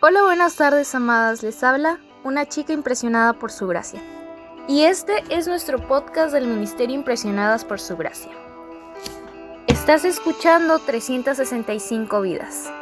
Hola, buenas tardes, amadas. Les habla una chica impresionada por su gracia. Y este es nuestro podcast del Ministerio Impresionadas por su gracia. Estás escuchando 365 vidas.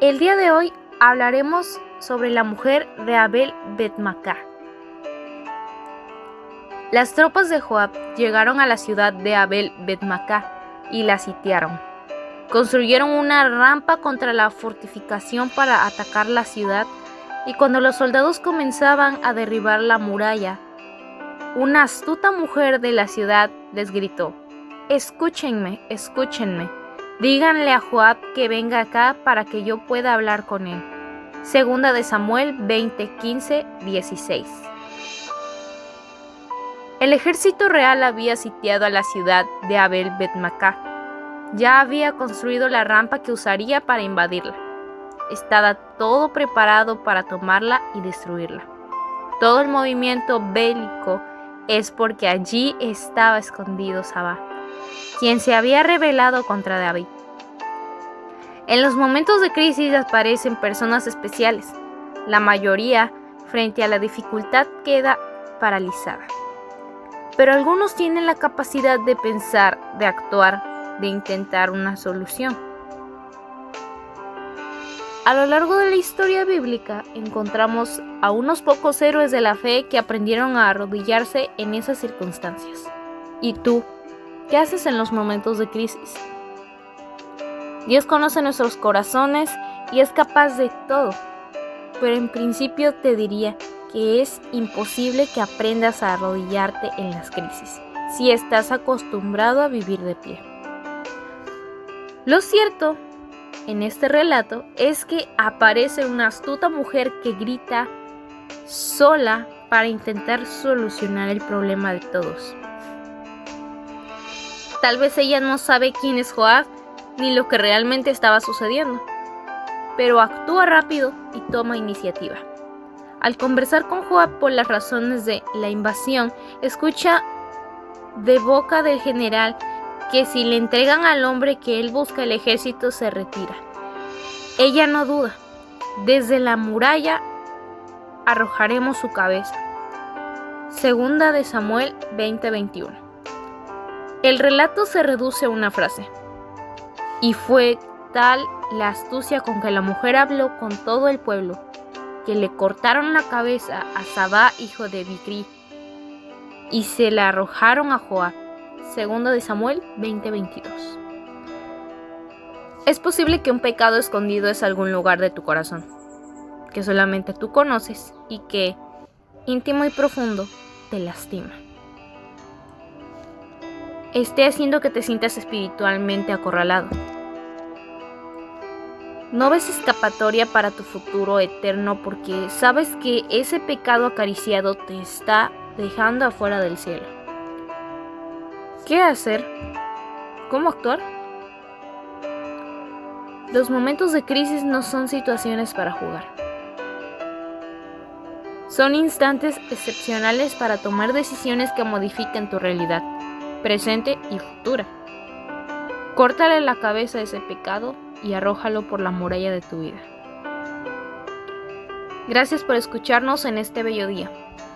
El día de hoy hablaremos sobre la mujer de Abel Betmacá. Las tropas de Joab llegaron a la ciudad de Abel Betmacá y la sitiaron. Construyeron una rampa contra la fortificación para atacar la ciudad y cuando los soldados comenzaban a derribar la muralla, una astuta mujer de la ciudad les gritó, Escúchenme, escúchenme, díganle a Joab que venga acá para que yo pueda hablar con él. Segunda de Samuel 20, 15, 16. El ejército real había sitiado a la ciudad de Abel Betmacá ya había construido la rampa que usaría para invadirla. Estaba todo preparado para tomarla y destruirla. Todo el movimiento bélico es porque allí estaba escondido Sabá, quien se había rebelado contra David. En los momentos de crisis aparecen personas especiales. La mayoría, frente a la dificultad, queda paralizada. Pero algunos tienen la capacidad de pensar, de actuar, de intentar una solución. A lo largo de la historia bíblica encontramos a unos pocos héroes de la fe que aprendieron a arrodillarse en esas circunstancias. ¿Y tú? ¿Qué haces en los momentos de crisis? Dios conoce nuestros corazones y es capaz de todo, pero en principio te diría que es imposible que aprendas a arrodillarte en las crisis si estás acostumbrado a vivir de pie. Lo cierto en este relato es que aparece una astuta mujer que grita sola para intentar solucionar el problema de todos. Tal vez ella no sabe quién es Joab ni lo que realmente estaba sucediendo, pero actúa rápido y toma iniciativa. Al conversar con Joab por las razones de la invasión, escucha de boca del general que si le entregan al hombre que él busca el ejército se retira. Ella no duda. Desde la muralla arrojaremos su cabeza. Segunda de Samuel 20:21. El relato se reduce a una frase. Y fue tal la astucia con que la mujer habló con todo el pueblo, que le cortaron la cabeza a Sabá, hijo de Bicri, y se la arrojaron a Joab Segundo de Samuel 20:22. Es posible que un pecado escondido es algún lugar de tu corazón, que solamente tú conoces y que, íntimo y profundo, te lastima. Esté haciendo que te sientas espiritualmente acorralado. No ves escapatoria para tu futuro eterno porque sabes que ese pecado acariciado te está dejando afuera del cielo. ¿Qué hacer? ¿Cómo actuar? Los momentos de crisis no son situaciones para jugar. Son instantes excepcionales para tomar decisiones que modifiquen tu realidad, presente y futura. Córtale la cabeza a ese pecado y arrójalo por la muralla de tu vida. Gracias por escucharnos en este bello día.